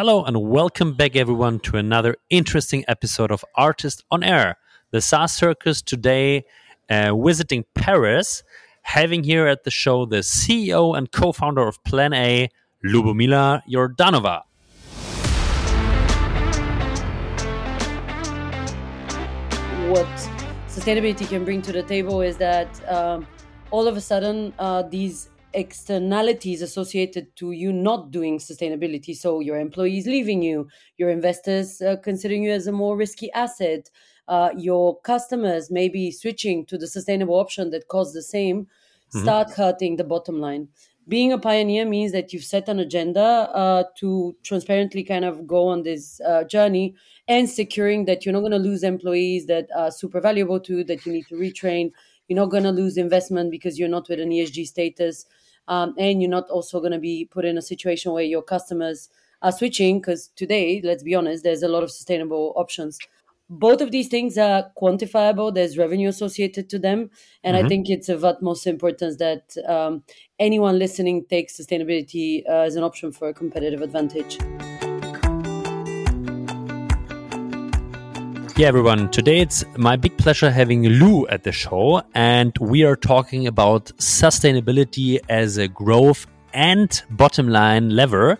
Hello and welcome back, everyone, to another interesting episode of ARRtist on Air, the SaaS Circus. Today, uh, visiting Paris, having here at the show the CEO and co founder of Plan A, Lubomila Jordanova. What sustainability can bring to the table is that um, all of a sudden, uh, these externalities associated to you not doing sustainability. So your employees leaving you, your investors uh, considering you as a more risky asset, uh, your customers maybe switching to the sustainable option that costs the same, mm-hmm. start hurting the bottom line. Being a pioneer means that you've set an agenda uh, to transparently kind of go on this uh, journey and securing that you're not going to lose employees that are super valuable to you, that you need to retrain. You're not going to lose investment because you're not with an ESG status um, and you're not also going to be put in a situation where your customers are switching because today let's be honest there's a lot of sustainable options. Both of these things are quantifiable. There's revenue associated to them. And mm-hmm. i think it's of utmost importance that um, anyone listening takes sustainability uh, as an option for a competitive advantage Yeah, everyone. Today it's my big pleasure having Lou at the show, and we are talking about sustainability as a growth and bottom line lever.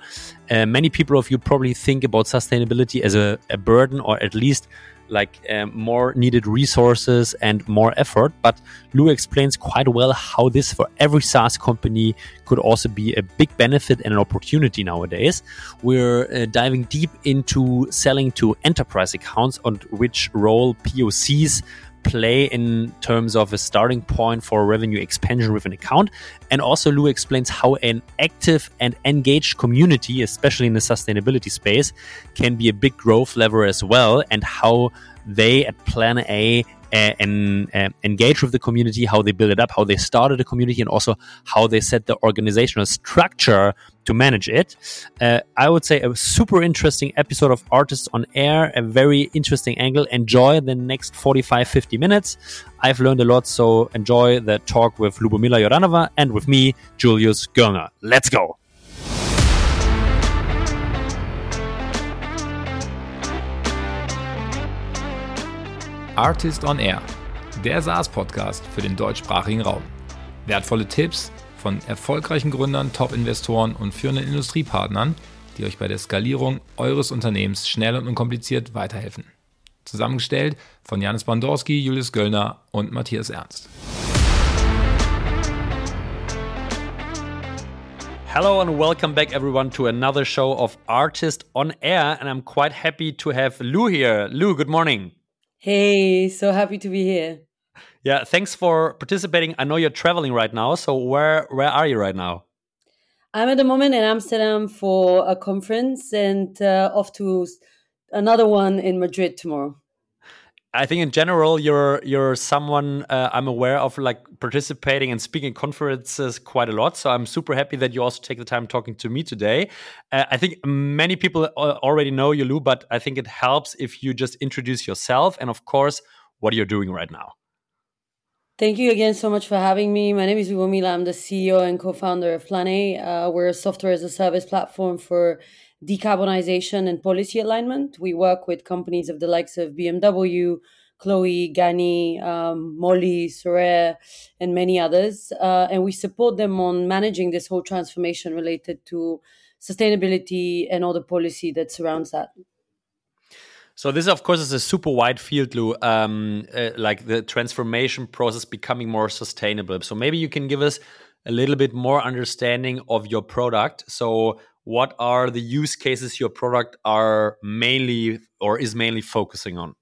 Uh, many people of you probably think about sustainability as a, a burden or at least like um, more needed resources and more effort. But Lou explains quite well how this for every SaaS company could also be a big benefit and an opportunity nowadays. We're uh, diving deep into selling to enterprise accounts on which role POCs play in terms of a starting point for revenue expansion with an account. And also, Lou explains how an active and engaged community, especially in the sustainability space, can be a big growth lever as well, and how they at Plan A and uh, engage with the community, how they build it up, how they started the community, and also how they set the organizational structure to manage it. Uh, I would say a super interesting episode of ARRtists on Air, a very interesting angle. Enjoy the next 45, 50 minutes. I've learned a lot, so enjoy the talk with Lubomila Jordanova and with me, Julius Göllner. Let's go. Artist on Air, der SaaS-Podcast für den deutschsprachigen Raum. Wertvolle Tipps von erfolgreichen Gründern, Top-Investoren und führenden Industriepartnern, die euch bei der Skalierung eures Unternehmens schnell und unkompliziert weiterhelfen. Zusammengestellt von Janis Bandorski, Julius Göllner und Matthias Ernst. Hello and welcome back, everyone, to another show of Artist on Air. And I'm quite happy to have Lou here. Lou, good morning. Hey, so happy to be here. Yeah, thanks for participating. I know you're traveling right now, so where where are you right now? I'm at the moment in Amsterdam for a conference and uh, off to another one in Madrid tomorrow. I think in general you're you're someone uh, I'm aware of like participating and speaking conferences quite a lot. So I'm super happy that you also take the time talking to me today. Uh, I think many people already know you, Lou, but I think it helps if you just introduce yourself and of course what you're doing right now. Thank you again so much for having me. My name is Lubomila. I'm the CEO and co-founder of Plan A. Uh, we're a software as a service platform for decarbonization and policy alignment. We work with companies of the likes of BMW, Chloe, Ganni, um, Molly, Sorare, and many others. Uh, and we support them on managing this whole transformation related to sustainability and all the policy that surrounds that. So this, of course, is a super wide field, Lou. Um, uh, like the transformation process becoming more sustainable. So maybe you can give us a little bit more understanding of your product. So what are the use cases your product are mainly or is mainly focusing on?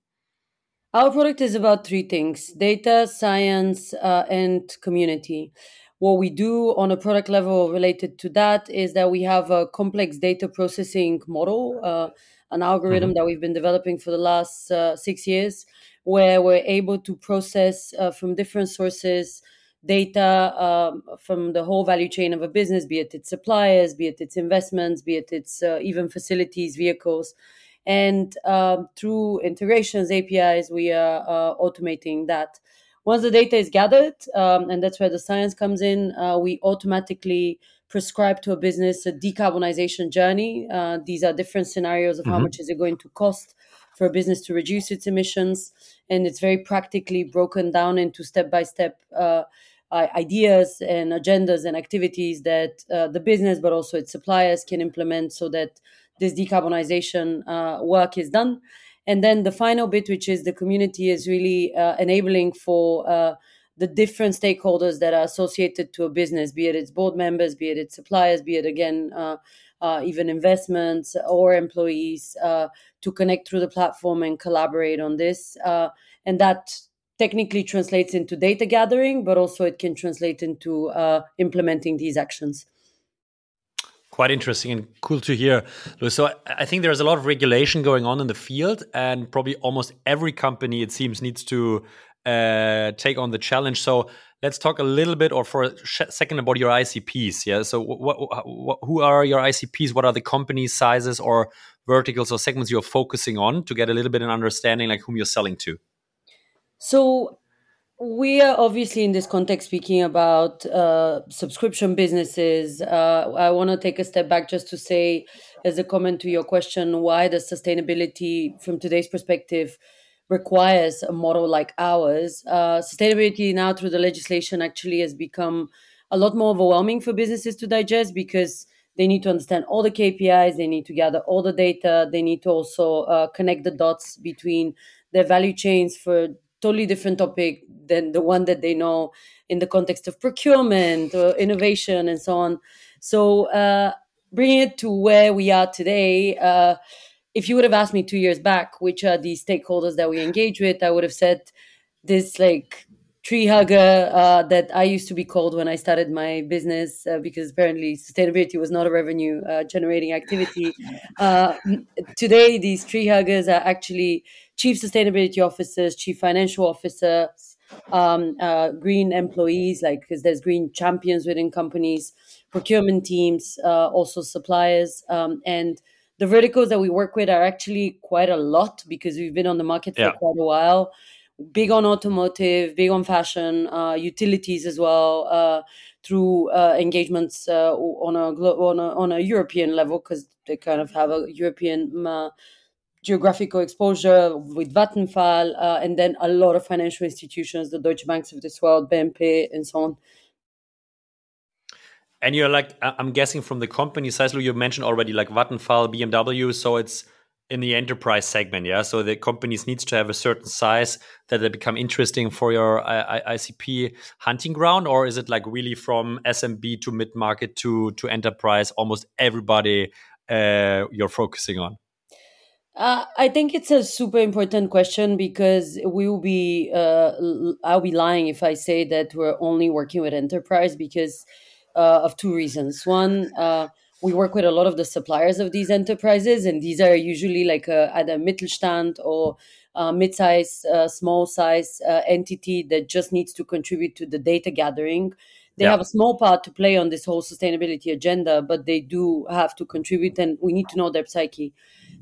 Our product is about three things data, science, uh, and community. What we do on a product level related to that is that we have a complex data processing model, uh, an algorithm mm-hmm. that we've been developing for the last uh, six years, where we're able to process uh, from different sources data um, from the whole value chain of a business, be it its suppliers, be it its investments, be it its uh, even facilities, vehicles. And um, through integrations, APIs, we are uh, automating that. Once the data is gathered, um, and that's where the science comes in, uh, we automatically prescribe to a business a decarbonization journey. Uh, these are different scenarios of mm-hmm. how much is it going to cost for a business to reduce its emissions, and it's very practically broken down into step by step ideas and agendas and activities that uh, the business, but also its suppliers, can implement so that this decarbonization uh, work is done. And then the final bit, which is the community, is really uh, enabling for the different stakeholders that are associated to a business, be it its board members, be it its suppliers, be it again uh, uh, even investments or employees, uh, to connect through the platform and collaborate on this. Uh, and that technically translates into data gathering, but also it can translate into uh, implementing these actions quite interesting and cool to hear. So I think there's a lot of regulation going on in the field, and probably almost every company it seems needs to uh, take on the challenge. So let's talk a little bit, or for a second, about your ICPs. Yeah. So what, what, who are your ICPs? What are the company sizes or verticals or segments you're focusing on to get a little bit of an understanding, like whom you're selling to? So we are obviously in this context speaking about uh, subscription businesses. Uh, I want to take a step back just to say, as a comment to your question, why does sustainability, from today's perspective, requires a model like ours? Uh, sustainability now, through the legislation, actually has become a lot more overwhelming for businesses to digest because they need to understand all the KPIs, they need to gather all the data, they need to also uh, connect the dots between their value chains for totally different topic than the one that they know in the context of procurement or innovation and so on. So uh, bringing it to where we are today, uh, if you would have asked me two years back which are the stakeholders that we engage with, I would have said this like tree hugger uh, that I used to be called when I started my business uh, because apparently sustainability was not a revenue uh, generating activity. Uh, today, these tree huggers are actually chief sustainability officers, chief financial officers, um, uh, green employees, like because there's green champions within companies, procurement teams, uh, also suppliers, um, and the verticals that we work with are actually quite a lot because we've been on the market for yeah. quite a while. Big on automotive, big on fashion, uh, utilities as well. Uh, through uh, engagements uh, on a on a on a European level because they kind of have a European geographical exposure with Vattenfall, uh, and then a lot of financial institutions, the Deutsche Banks of this world, BNP, and so on. And you're like, I'm guessing from the company size, you mentioned already like Vattenfall, BMW. So it's in the enterprise segment, yeah. So the companies needs to have a certain size that they become interesting for your ICP hunting ground, or is it like really from SMB to mid market to to enterprise? Almost everybody uh, you're focusing on. Uh, I think it's a super important question because we will be, uh, I'll be lying if I say that we're only working with enterprise because uh, of two reasons. One, uh, we work with a lot of the suppliers of these enterprises, and these are usually like a, at a Mittelstand or a mid-size, uh, small-size uh, entity that just needs to contribute to the data gathering. They yeah. have a small part to play on this whole sustainability agenda, but they do have to contribute, and we need to know their psyche.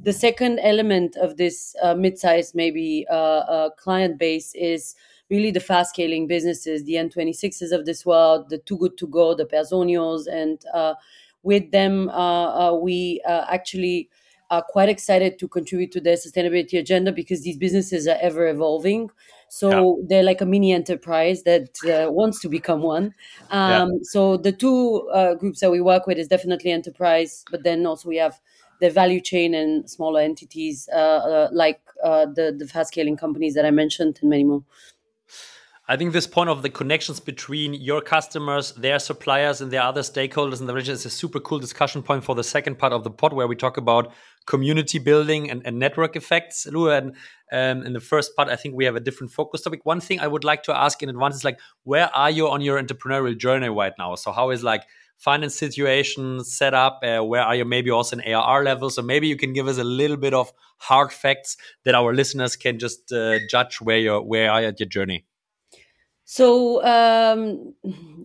The second element of this uh, mid-sized maybe uh, uh, client base is really the fast scaling businesses, the N26s of this world, the Too Good To Go, the Personios, and uh, with them uh, uh, we actually are quite excited to contribute to their sustainability agenda because these businesses are ever evolving. So yeah. they're like a mini enterprise that uh, wants to become one. Um, yeah. So the two uh, groups that we work with is definitely enterprise, but then also we have the value chain and smaller entities uh, uh, like uh, the the fast scaling companies that I mentioned and many more. I think this point of the connections between your customers, their suppliers, and their other stakeholders in the region is a super cool discussion point for the second part of the pod, where we talk about community building and, and network effects. Lou, and um, in the first part, I think we have a different focus topic. One thing I would like to ask in advance is like, where are you on your entrepreneurial journey right now? So, how is like finance situation set up? Uh, where are you maybe also in ARR level? So maybe you can give us a little bit of hard facts that our listeners can just uh, judge where you're where are you at your journey. So um,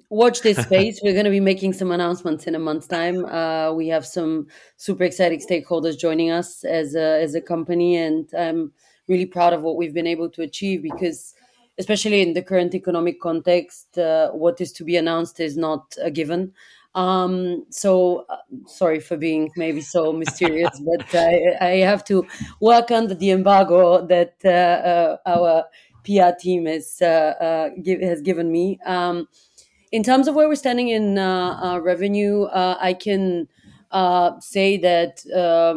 watch this space. We're going to be making some announcements in a month's time. Uh, we have some super exciting stakeholders joining us as a, as a company, and I'm really proud of what we've been able to achieve because especially in the current economic context, uh, what is to be announced is not a given. Um, so uh, sorry for being maybe so mysterious, but I, I, have to work under the embargo that uh, uh, our PR team is, uh, uh, give, has given me. Um, in terms of where we're standing in uh, revenue, I can say that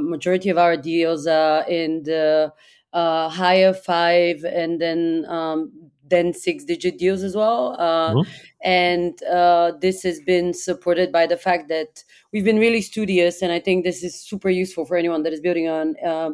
majority of our deals are in the higher five and then um, then six digit deals as well. Uh, mm-hmm. And uh, this has been supported by the fact that we've been really studious. And I think this is super useful for anyone that is building on uh,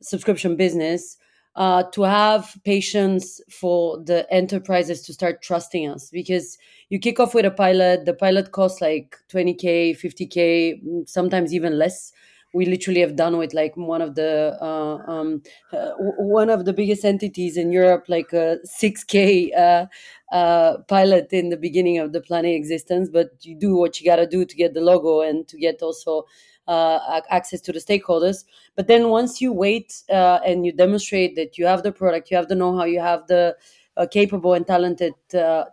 subscription business. Uh, to have patience for the enterprises to start trusting us because you kick off with a pilot the pilot costs like 20k 50k sometimes even less we literally have done with like one of the uh, um, uh, one of the biggest entities in Europe, like a 6K uh, uh, pilot in the beginning of the Plan A existence. But you do what you got to do to get the logo and to get also uh, access to the stakeholders. But then once you wait uh, and you demonstrate that you have the product, you have the know-how, you have the capable and talented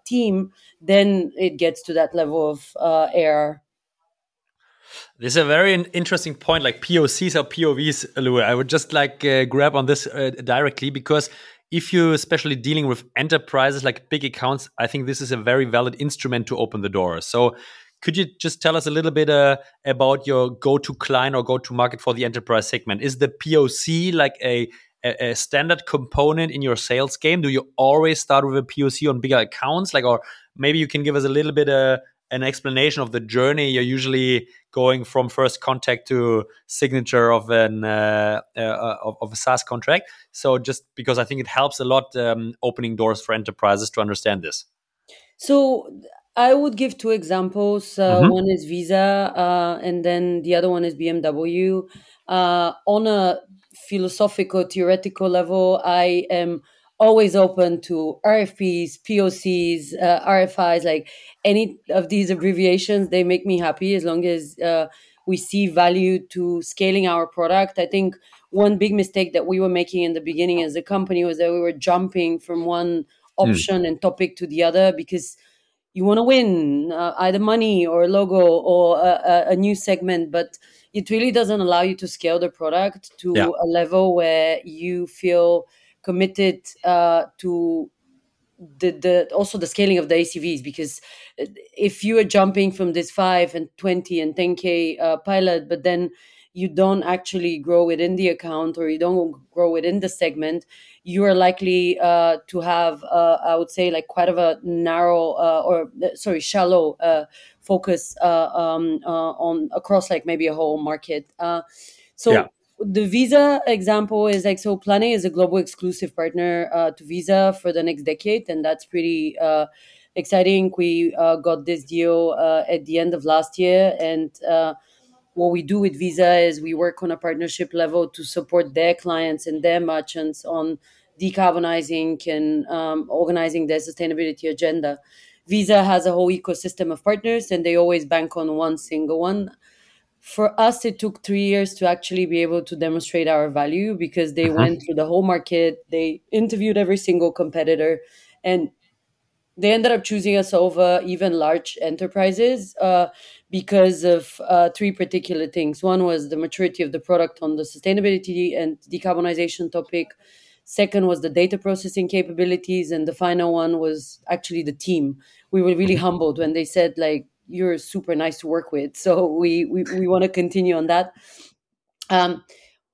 team, then it gets to that level of ARR. This is a very interesting point, like POCs or POVs, Lou. I would just like uh, grab on this uh, directly because if you're especially dealing with enterprises like big accounts, I think this is a very valid instrument to open the door. So, could you just tell us a little bit uh, about your go-to client or go-to-market for the enterprise segment? Is the POC like a, a, a standard component in your sales game? Do you always start with a POC on bigger accounts, like, or maybe you can give us a little bit uh, an explanation of the journey you're usually going from first contact to signature of an uh, uh, of, of, a SaaS contract. So just because I think it helps a lot um, opening doors for enterprises to understand this. So I would give two examples. Uh, mm-hmm. One is Visa, uh, and then the other one is BMW. Uh, on a philosophical, theoretical level, I am always open to RFPs, POCs, uh, RFIs, like any of these abbreviations. They make me happy as long as uh, we see value to scaling our product. I think one big mistake that we were making in the beginning as a company was that we were jumping from one hmm. option mm. and topic to the other because you want to win uh, either money or a logo or a, a, new segment, but it really doesn't allow you to scale the product to yeah. a level where you feel committed uh, to the the also the scaling of the ACVs because uh, if you are jumping from this five and twenty and ten k uh, pilot, but then you don't actually grow within the account or you don't grow within the segment, you are likely uh, to have, uh, I would say, like quite of a narrow uh, or uh, sorry, shallow uh, focus uh, um, on across like maybe a whole market. so yeah the Visa example is like so. Plan A is a global exclusive partner uh, to Visa for the next decade, and that's pretty uh, exciting. We uh, got this deal uh, at the end of last year, and uh, what we do with Visa is we work on a partnership level to support their clients and their merchants on decarbonizing and um, organizing their sustainability agenda. Visa has a whole ecosystem of partners, and they always bank on one single one for us it took three years to actually be able to demonstrate our value because they uh-huh. went through the whole market they interviewed every single competitor and they ended up choosing us over even large enterprises uh, because of uh, three particular things one was the maturity of the product on the sustainability and decarbonization topic second was the data processing capabilities and the final one was actually the team we were really mm-hmm. humbled when they said like you're super nice to work with. So we we, we want to continue on that. Um,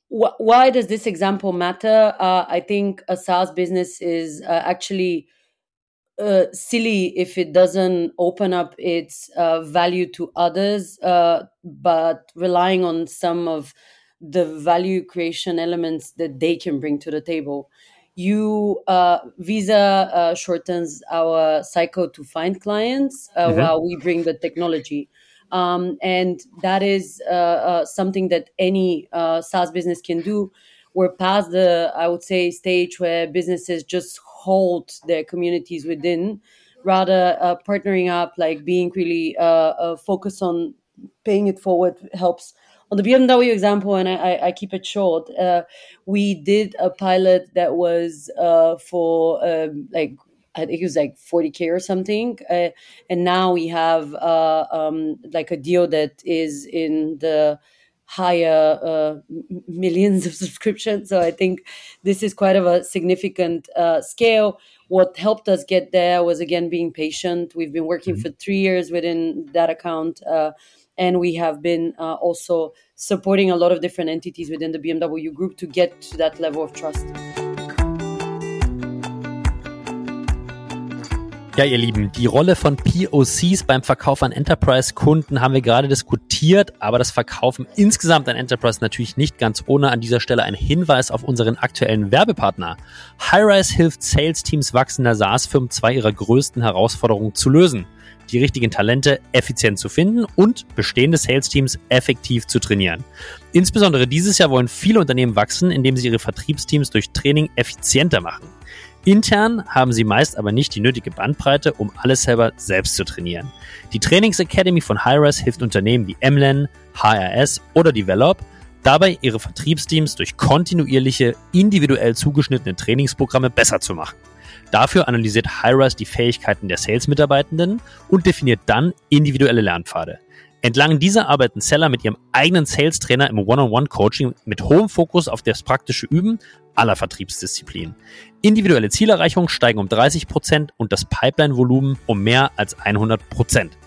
wh- why does this example matter? Uh, I think a SaaS business is uh, actually uh, silly if it doesn't open up its uh, value to others, uh, but relying on some of the value creation elements that they can bring to the table you uh, Visa uh, shortens our cycle to find clients uh, mm-hmm. while we bring the technology. Um, and that is uh, uh, something that any uh, SaaS business can do. We're past the, I would say, stage where businesses just hold their communities within, rather partnering up, like being really focused on paying it forward helps on the BMW example, and I, I keep it short, uh, we did a pilot that was uh, for um, like I think it was like 40k or something, uh, and now we have uh, um, like a deal that is in the higher uh, millions of subscriptions. So I think this is quite of a significant uh, scale. What helped us get there was again being patient. We've been working mm-hmm. for three years within that account, uh, and we have been uh, also supporting a lot of different entities within the BMW group to get to that level of trust. Ja, ihr Lieben, die Rolle von POCs beim Verkauf an Enterprise-Kunden haben wir gerade diskutiert, aber das Verkaufen insgesamt an Enterprise natürlich nicht ganz ohne. An dieser Stelle ein Hinweis auf unseren aktuellen Werbepartner. Highrise hilft Sales-Teams wachsender SaaS-Firmen zwei ihrer größten Herausforderungen zu lösen. Die richtigen Talente effizient zu finden und bestehende Sales-Teams effektiv zu trainieren. Insbesondere dieses Jahr wollen viele Unternehmen wachsen, indem sie ihre Vertriebsteams durch Training effizienter machen. Intern haben sie meist aber nicht die nötige Bandbreite, um alles selber selbst zu trainieren. Die Trainings Academy von Hyres hilft Unternehmen wie MLAN, HRS oder Develop, dabei ihre Vertriebsteams durch kontinuierliche, individuell zugeschnittene Trainingsprogramme besser zu machen. Dafür analysiert Hyrise die Fähigkeiten der Sales-Mitarbeitenden und definiert dann individuelle Lernpfade. Entlang dieser arbeiten Seller mit ihrem eigenen Sales-Trainer im One-on-One-Coaching mit hohem Fokus auf das praktische Üben aller Vertriebsdisziplinen. Individuelle Zielerreichungen steigen um 30 Prozent und das Pipeline-Volumen um mehr als 100%. Prozent.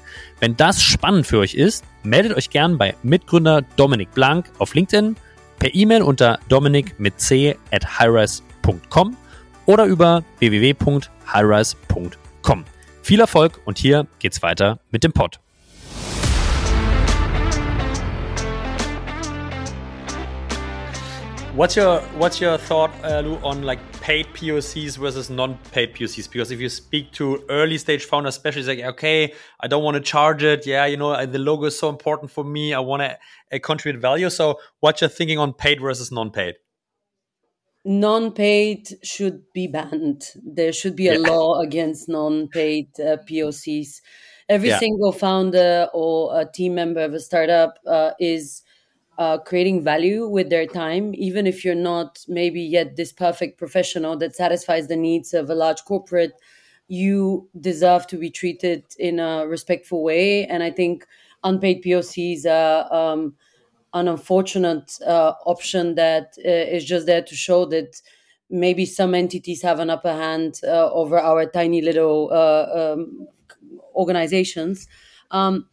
Wenn das spannend für euch ist, meldet euch gern bei Mitgründer Dominik Blank auf LinkedIn, per E-Mail unter dominik mit c at oder über www.highrise.com. Viel Erfolg und hier geht's weiter mit dem Pod. What's your what's your thought, uh, Lou, on like paid POCs versus non-paid POCs? Because if you speak to early stage founders, especially, it's like, okay, I don't want to charge it. Yeah, you know, the logo is so important for me. I want to uh, contribute value. So, what's your thinking on paid versus non-paid? Non-paid should be banned. There should be a yeah. law against non-paid uh, POCs. Every yeah. single founder or a team member of a startup uh, is uh, creating value with their time, even if you're not maybe yet this perfect professional that satisfies the needs of a large corporate, you deserve to be treated in a respectful way. And I think unpaid POCs are um, an unfortunate uh, option that uh, is just there to show that maybe some entities have an upper hand uh, over our tiny little uh, um, organizations. Um,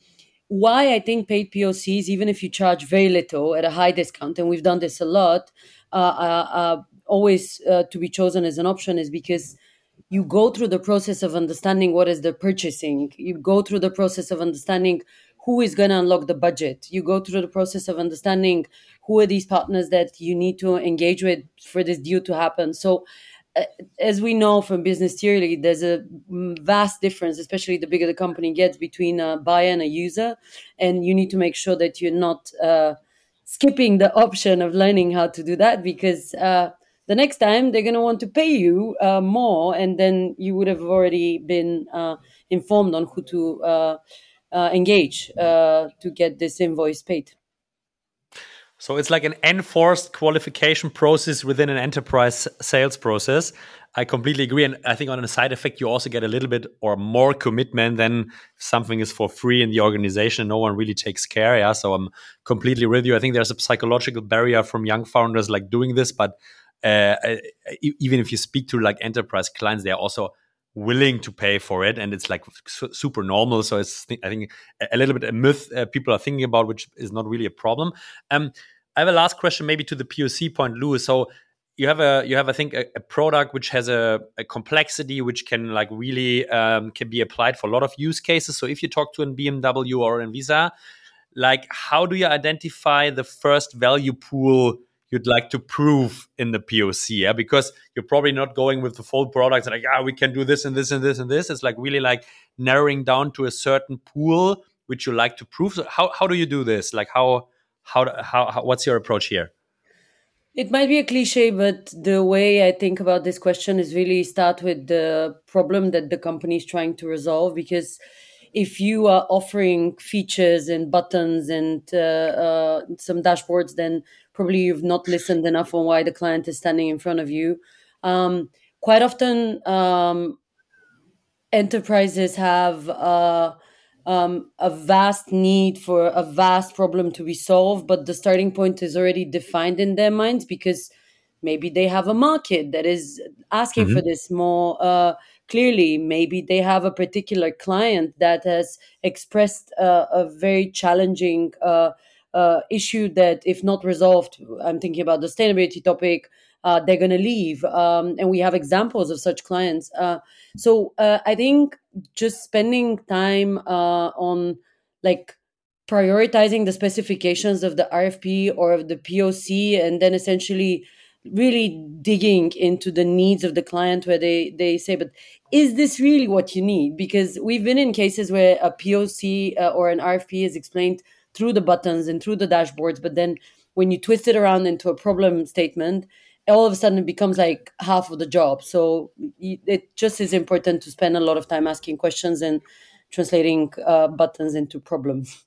why I think paid POCs, even if you charge very little at a high discount, and we've done this a lot, uh, always to be chosen as an option is because you go through the process of understanding what is the purchasing. You go through the process of understanding who is going to unlock the budget. You go through the process of understanding who are these partners that you need to engage with for this deal to happen. So uh, as we know from business theory, there's a vast difference, especially the bigger the company gets, between a buyer and a user. And you need to make sure that you're not uh, skipping the option of learning how to do that because uh, the next time they're going to want to pay you uh, more. And then you would have already been uh, informed on who to uh, engage to get this invoice paid. So it's like an enforced qualification process within an enterprise sales process. I completely agree. And I think on a side effect, you also get a little bit or more commitment than something is for free in the organization. No one really takes care. Yeah. So I'm completely with you. I think there's a psychological barrier from young founders like doing this. But uh, even if you speak to like enterprise clients, they're also willing to pay for it and it's like su super normal. So it's i think a little bit a myth uh, people are thinking about which is not really a problem. Um, i have a last question maybe to the poc point louis. So you have a you have i think a, a product which has a, a, complexity which can like really um, can be applied for a lot of use cases. So if you talk to a bmw or an visa like how do you identify the first value pool you'd like to prove in the POC, yeah? Because you're probably not going with the full products like, ah, we can do this and this and this and this. It's like really like narrowing down to a certain pool which you like to prove. So how how do you do this? Like how how how, how what's your approach here? It might be a cliche, but the way I think about this question is really start with the problem that the company is trying to resolve because if you are offering features and buttons and uh, uh, some dashboards, then probably you've not listened enough on why the client is standing in front of you. Um, quite often, um, enterprises have uh, um, a vast need for a vast problem to be solved, but the starting point is already defined in their minds because maybe they have a market that is asking mm-hmm. for this more uh, clearly. Maybe they have a particular client that has expressed uh, a very challenging uh, uh issue that, if not resolved, I'm thinking about the sustainability topic. Uh, they're going to leave, um, and we have examples of such clients. Uh, so I think just spending time on like prioritizing the specifications of the RFP or of the POC, and then essentially really digging into the needs of the client where they they say but is this really what you need? Because we've been in cases where a poc uh, or an rfp is explained through the buttons and through the dashboards but then when you twist it around into a problem statement all of a sudden it becomes like half of the job. So it just is important to spend a lot of time asking questions and translating uh, buttons into problems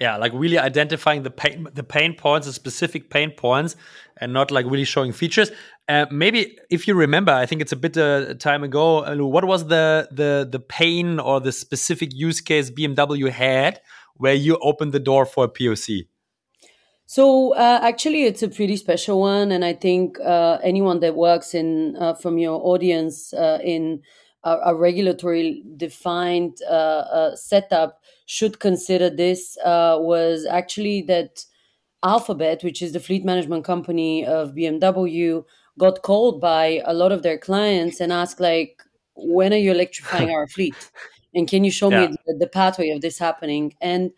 yeah like really identifying the pain the pain points the specific pain points and not like really showing features. Uh, maybe if you remember i think it's a bit uh, time ago uh, what was the the the pain or the specific use case bmw had where you opened the door for a poc so uh, actually it's a pretty special one and i think uh, anyone that works in uh, from your audience in a, a, regulatory defined setup should consider this uh, was actually that Alphabet, which is the fleet management company of BMW, got called by a lot of their clients and asked like, "When are you electrifying our fleet? And can you show yeah. me the, the, pathway of this happening?" And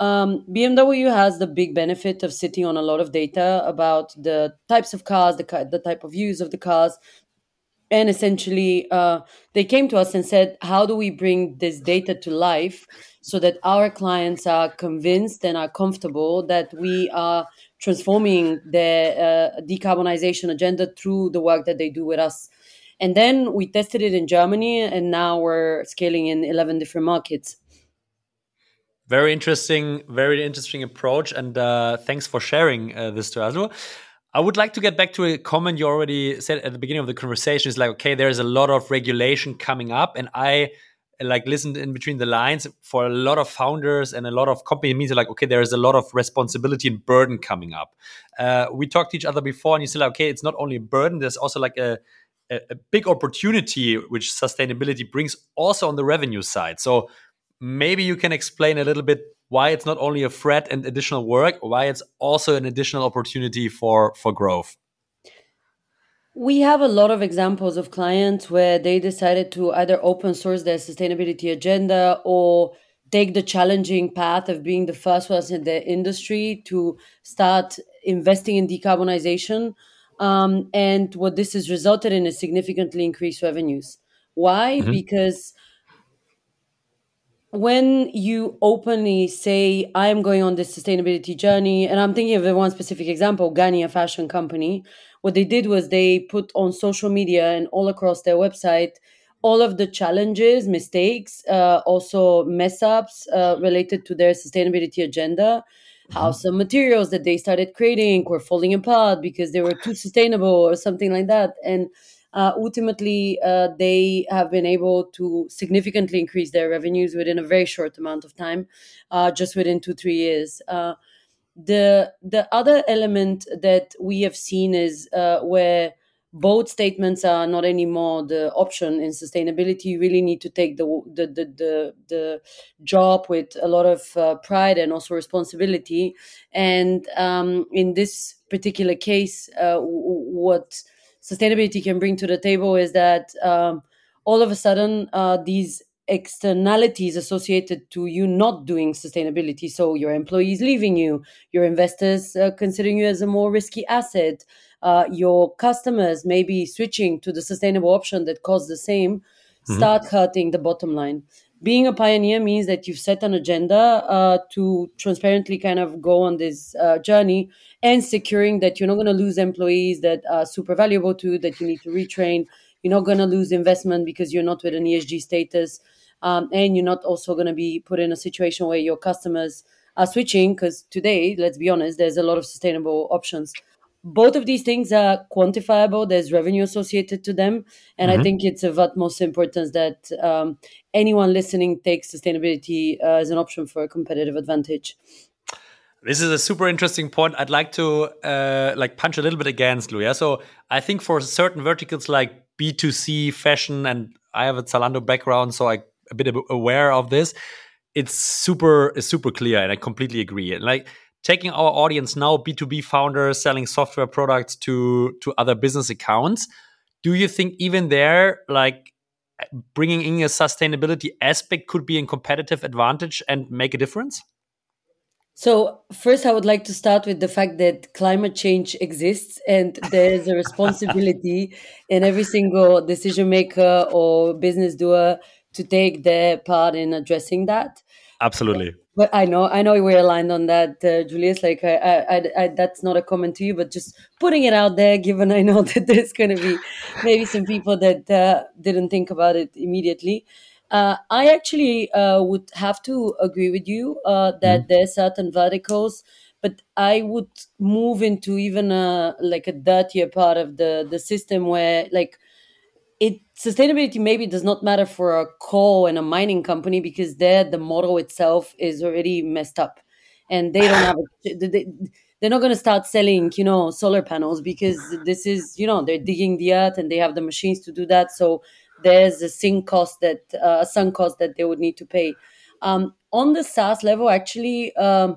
um, BMW has the big benefit of sitting on a lot of data about the types of cars, the, the type of use of the cars, and essentially uh, they came to us and said how do we bring this data to life so that our clients are convinced and are comfortable that we are transforming the uh, decarbonization agenda through the work that they do with us? And then we tested it in germany and now we're scaling in 11 different markets. Very interesting very interesting approach and uh, thanks for sharing uh, this to us I would like to get back to a comment you already said at the beginning of the conversation. It's like, okay, there's a lot of regulation coming up, and I like listened in between the lines. For a lot of founders and a lot of company means like okay there is a lot of responsibility and burden coming up. Uh, we talked to each other before and you said like, okay it's not only a burden there's also like a, a, a big opportunity which sustainability brings also on the revenue side. So maybe you can explain a little bit why it's not only a threat and additional work, why it's also an additional opportunity for for growth. We have a lot of examples of clients where they decided to either open source their sustainability agenda or take the challenging path of being the first ones in the industry to start investing in decarbonization. Um, and what this has resulted in is significantly increased revenues. Why? Mm-hmm. Because when you openly say i am going on this sustainability journey and i'm thinking of the one specific example Ganni a fashion company what they did was they put on social media and all across their website all of the challenges mistakes uh, also mess ups uh, related to their sustainability agenda how mm-hmm. some materials that they started creating were falling apart because they were too sustainable or something like that and uh, ultimately uh, they have been able to significantly increase their revenues within a very short amount of time, uh, just within two three years. Uh, the the other element that we have seen is uh, where both statements are not anymore the option in sustainability. You really need to take the the the the, the job with a lot of uh, pride and also responsibility. And um, in this particular case, what sustainability can bring to the table is that um, all of a sudden uh, these externalities associated to you not doing sustainability so your employees leaving you your investors uh, considering you as a more risky asset uh, your customers maybe switching to the sustainable option that costs the same mm-hmm. start hurting the bottom line being a pioneer means that you've set an agenda uh, to transparently kind of go on this uh, journey and securing that you're not going to lose employees that are super valuable to you, that you need to retrain. You're not going to lose investment because you're not with an ESG status. Um, and you're not also going to be put in a situation where your customers are switching because today, let's be honest, there's a lot of sustainable options. Both of these things are quantifiable. There's revenue associated to them, and mm-hmm. I think it's of utmost importance that um, anyone listening takes sustainability uh, as an option for a competitive advantage. This is a super interesting point. I'd like to uh, like punch a little bit against Lou. Yeah, so I think for certain verticals like B2C fashion, and I have a Zalando background, so I a bit aware of this. It's super, super clear, and I completely agree. And like taking our audience now, B2B founders selling software products to to other business accounts. Do you think even there, like bringing in a sustainability aspect could be a competitive advantage and make a difference? So, first, I would like to start with the fact that climate change exists and there's a responsibility in every single decision maker or business doer to take their part in addressing that. Absolutely. But I know, I know we're aligned on that, uh, Julius. Like, I, I, I, that's not a comment to you, but just putting it out there. Given I know that there's going to be maybe some people that uh, didn't think about it immediately. Uh, I actually uh, would have to agree with you uh, that mm. there's certain verticals, but I would move into even a like a dirtier part of the the system where like it sustainability maybe does not matter for a coal and a mining company because there the model itself is already messed up, and they don't have a, they, they're not going to start selling you know solar panels because this is you know they're digging the earth and they have the machines to do that so there's a sink cost that uh, a sunk cost that they would need to pay. Um, on the SaaS level, actually, um,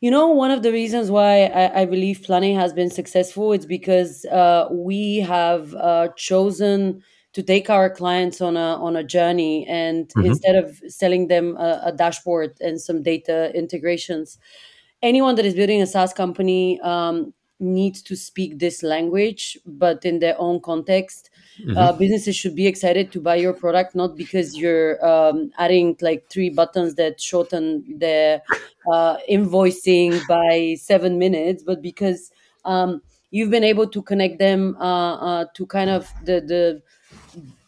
you know, one of the reasons why I, I believe Plan A has been successful is because uh, we have uh, chosen to take our clients on a on a journey, and mm-hmm. instead of selling them a, a, dashboard and some data integrations, anyone that is building a SaaS company um, needs to speak this language, but in their own context. Mm-hmm. Uh, businesses should be excited to buy your product not because you're um, adding like three buttons that shorten the uh, invoicing by seven minutes, but because um, you've been able to connect them uh, uh to kind of the the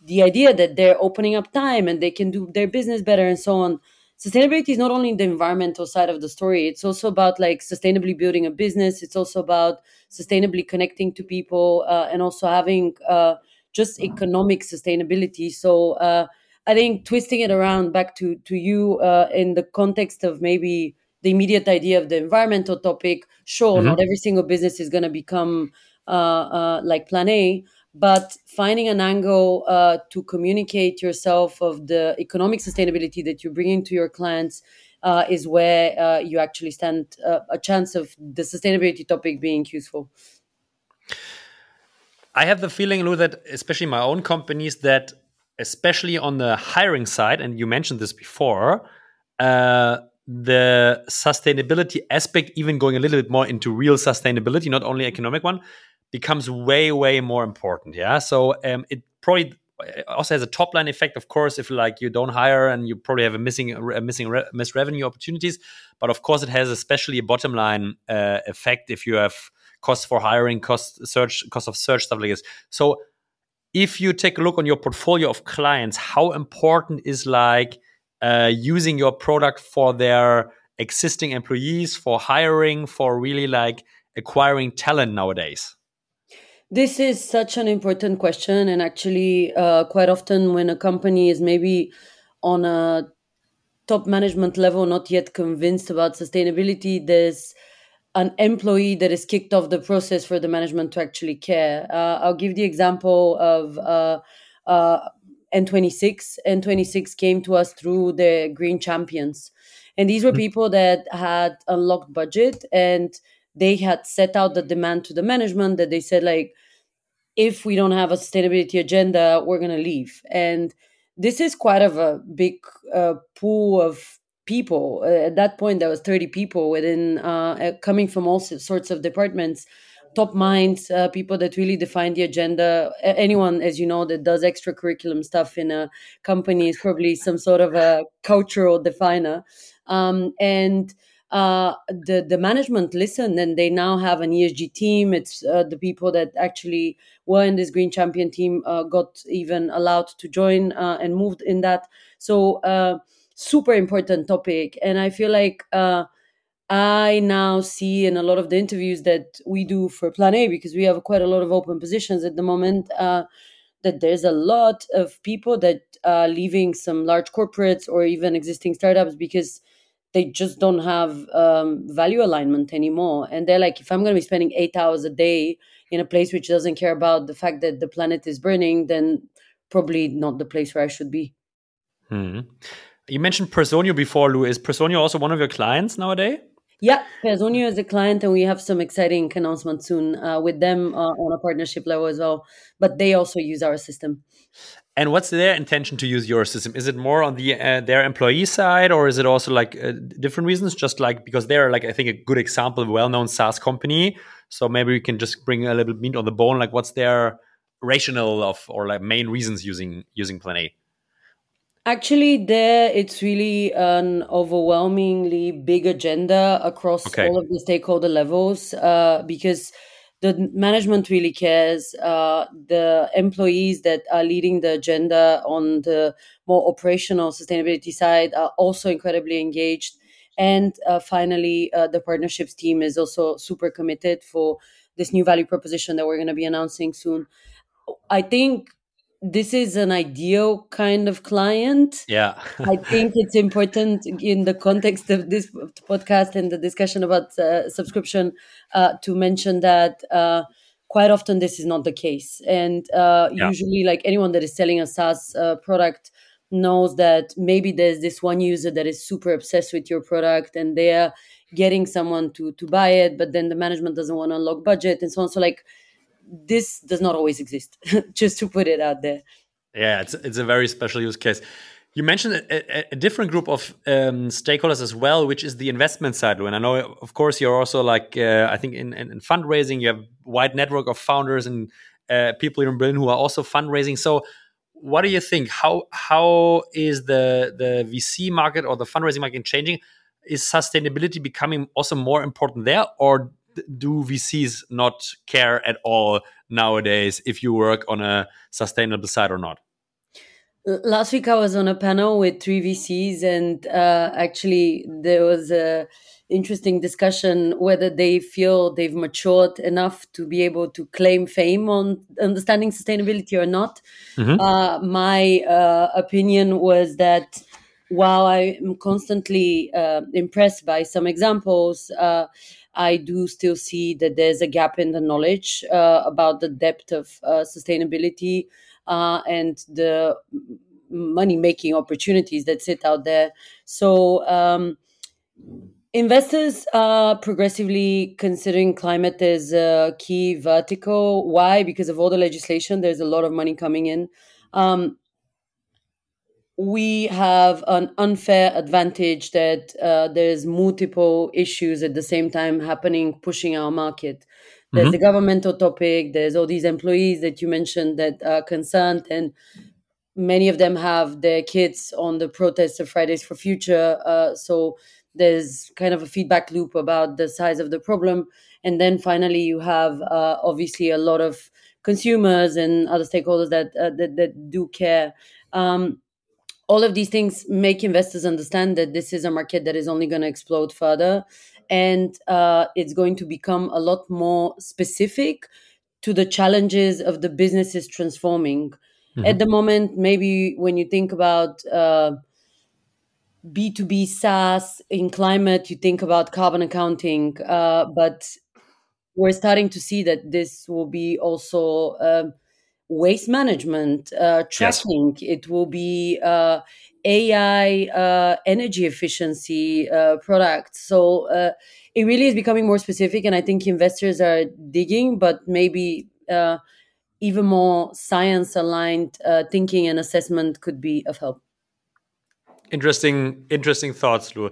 the idea that they're opening up time and they can do their business better and so on sustainability is not only the environmental side of the story it's also about like sustainably building a business it's also about sustainably connecting to people uh, and also having uh, just economic sustainability so uh, i think twisting it around back to to you uh, in the context of maybe the immediate idea of the environmental topic sure mm-hmm. not every single business is going to become uh, uh, like plan a but finding an angle uh, to communicate yourself of the economic sustainability that you bring into your clients uh, is where uh, you actually stand uh, a chance of the sustainability topic being useful. I have the feeling, Lou, that especially my own companies, that especially on the hiring side, and you mentioned this before, uh, the sustainability aspect, even going a little bit more into real sustainability, not only economic one, becomes way way more important yeah? So um, it probably uh, also has a top line effect of course if like you don't hire and you probably have a missing a missing re- missed revenue opportunities. But of course it has especially a bottom line uh, effect if you have costs for hiring cost search cost of search stuff like this. So if you take a look on your portfolio of clients how important is like uh, using your product for their existing employees for hiring for really like acquiring talent nowadays? This is such an important question, and actually, uh, quite often when a company is maybe on a top management level not yet convinced about sustainability, there's an employee that is kicked off the process for the management to actually care. Uh, I'll give the example of uh, uh, N26. N26 came to us through the Green Champions. And these were mm-hmm. people that had unlocked budget and they had set out the demand to the management that they said, like, if we don't have a sustainability agenda, we're going to leave. And this is quite of a big uh, pool of people. Uh, at that point, there was 30 people within, uh, coming from all sorts of departments, top minds, uh, people that really define the agenda. Anyone, as you know, that does extracurriculum stuff in a company is probably some sort of a cultural definer. Um, and uh, the the management listened and they now have an ESG team. It's uh, the people that actually were in this Green Champion team uh, got even allowed to join uh, and moved in that. So uh, super important topic, and I feel like uh, I now see in a lot of the interviews that we do for Plan A, because we have quite a lot of open positions at the moment, uh, that there's a lot of people that are leaving some large corporates or even existing startups because they just don't have um, value alignment anymore. And they're like, if I'm going to be spending eight hours a day in a place which doesn't care about the fact that the planet is burning, then probably not the place where I should be. Hmm. You mentioned Personio before, Lou. Is Personio also one of your clients nowadays? Yeah, Personio is a client, and we have some exciting announcements soon uh, with them uh, on a partnership level as well. But they also use our system. And what's their intention to use your system? Is it more on the uh, their employee side, or is it also like uh, different reasons? Just like because they're like I think a good example, of a well-known SaaS company. So maybe we can just bring a little meat on the bone. Like, what's their rationale of or like main reasons using using Plan A? Actually, there it's really an overwhelmingly big agenda across okay. all of the stakeholder levels uh, because the management really cares. Uh, the employees that are leading the agenda on the more operational sustainability side are also incredibly engaged. And uh, finally, uh, the partnerships team is also super committed for this new value proposition that we're going to be announcing soon. I think this is an ideal kind of client. Yeah. I think it's important in the context of this podcast and the discussion about uh, subscription uh, to mention that uh, quite often this is not the case. And uh, yeah. usually, like anyone that is selling a SaaS uh, product knows that maybe there's this one user that is super obsessed with your product and they're getting someone to to buy it, but then the management doesn't want to unlock budget and so on. So like this does not always exist just to put it out there yeah it's, it's a very special use case you mentioned a, a, different group of um, stakeholders as well, which is the investment side. And I know, of course, you're also like uh, I think in, in, fundraising, you have a wide network of founders and uh, people in Berlin who are also fundraising. So, what do you think? How how is the the VC market or the fundraising market changing? Is sustainability becoming also more important there, or do VCs not care at all nowadays if you work on a sustainable side or not? Last week I was on a panel with three VCs, and uh, actually there was a interesting discussion whether they feel they've matured enough to be able to claim fame on understanding sustainability or not. Mm-hmm. Uh, my uh, opinion was that while I'm constantly uh, impressed by some examples uh, I do still see that there's a gap in the knowledge uh, about the depth of uh, sustainability uh, and the money making opportunities that sit out there. So, um, investors are progressively considering climate as a key vertical. Why? Because of all the legislation, there's a lot of money coming in. Um, we have an unfair advantage that uh, there's multiple issues at the same time happening pushing our market. There's mm-hmm. the governmental topic there's all these employees that you mentioned that are concerned and many of them have their kids on the protests of fridays for future uh, so there's kind of a feedback loop about the size of the problem. And then finally you have uh, obviously a lot of consumers and other stakeholders that uh, that, that do care. Um, all of these things make investors understand that this is a market that is only going to explode further and uh, it's going to become a lot more specific to the challenges of the businesses transforming mm-hmm. at the moment maybe when you think about uh, b2b saas in climate you think about carbon accounting uh, but we're starting to see that this will be also um, waste management, uh, tracking. Yes. It will be uh, AI uh, energy efficiency uh, products. So uh, it really is becoming more specific, and I think investors are digging, but maybe uh, even more science aligned thinking and assessment could be of help. Interesting, interesting thoughts, Lou.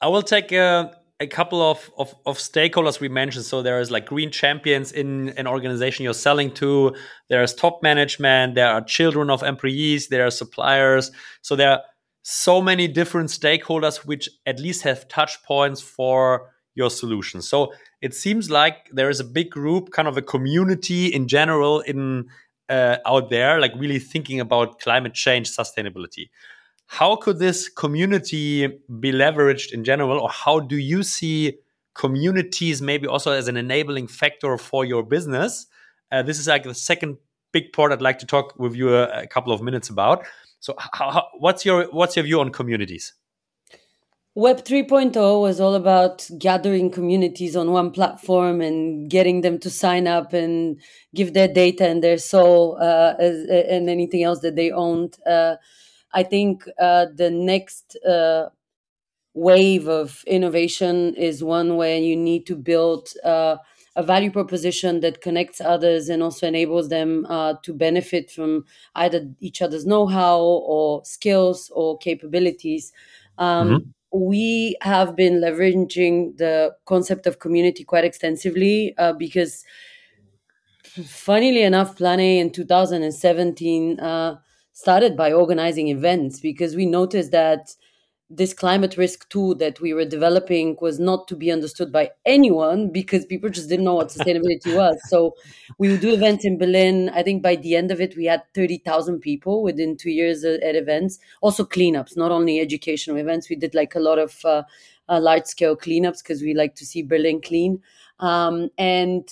I will take a a couple of, of, of stakeholders we mentioned. So there is like green champions in an organization you're selling to. There's top management. There are children of employees. There are suppliers. So there are so many different stakeholders which at least have touch points for your solution. So it seems like there is a big group, kind of a community in general in uh, out there, like really thinking about climate change sustainability. How could this community be leveraged in general, or how do you see communities maybe also as an enabling factor for your business? Uh, this is like the second big part I'd like to talk with you a, a couple of minutes about. So, how, how, what's your what's your view on communities? Web 3.0 was all about gathering communities on one platform and getting them to sign up and give their data and their soul uh, as, and anything else that they owned. Uh, I think uh, the next uh, wave of innovation is one where you need to build uh, a value proposition that connects others and also enables them uh, to benefit from either each other's know-how or skills or capabilities. Um, mm-hmm we have been leveraging the concept of community quite extensively uh, because funnily enough plan a in 2017 uh, started by organizing events because we noticed that this climate risk tool that we were developing was not to be understood by anyone because people just didn't know what sustainability was. So we would do events in Berlin. I think by the end of it, we had 30,000 people within two years at, events. Also cleanups, not only educational events. We did like a lot of uh, uh, large scale cleanups because we like to see Berlin clean. Um, and